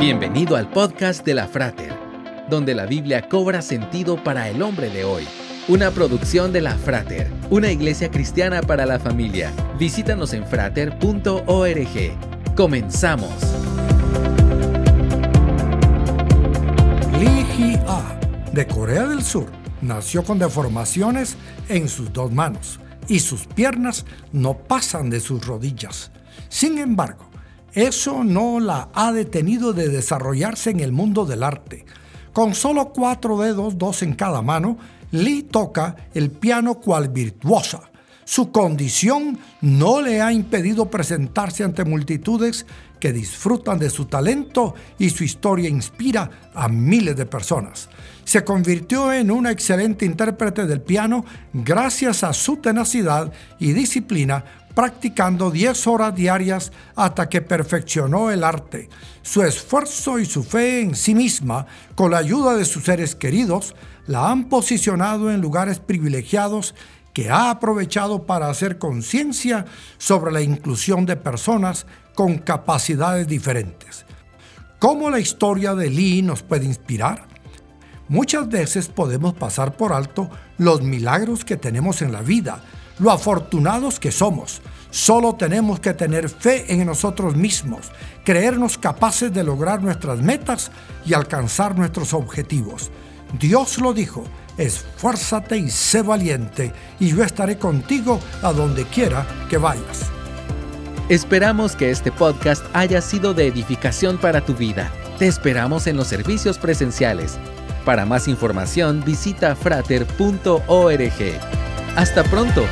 Bienvenido al podcast de la Frater, donde la Biblia cobra sentido para el hombre de hoy. Una producción de la Frater, una iglesia cristiana para la familia. Visítanos en frater.org. Comenzamos. Lee Hee-ah, de Corea del Sur, nació con deformaciones en sus dos manos y sus piernas no pasan de sus rodillas. Sin embargo, eso no la ha detenido de desarrollarse en el mundo del arte. Con solo cuatro dedos, dos en cada mano, Lee toca el piano cual virtuosa. Su condición no le ha impedido presentarse ante multitudes que disfrutan de su talento y su historia inspira a miles de personas. Se convirtió en una excelente intérprete del piano gracias a su tenacidad y disciplina practicando 10 horas diarias hasta que perfeccionó el arte. Su esfuerzo y su fe en sí misma, con la ayuda de sus seres queridos, la han posicionado en lugares privilegiados que ha aprovechado para hacer conciencia sobre la inclusión de personas con capacidades diferentes. ¿Cómo la historia de Lee nos puede inspirar? Muchas veces podemos pasar por alto los milagros que tenemos en la vida, lo afortunados que somos. Solo tenemos que tener fe en nosotros mismos, creernos capaces de lograr nuestras metas y alcanzar nuestros objetivos. Dios lo dijo, esfuérzate y sé valiente, y yo estaré contigo a donde quiera que vayas. Esperamos que este podcast haya sido de edificación para tu vida. Te esperamos en los servicios presenciales. Para más información visita frater.org. Hasta pronto.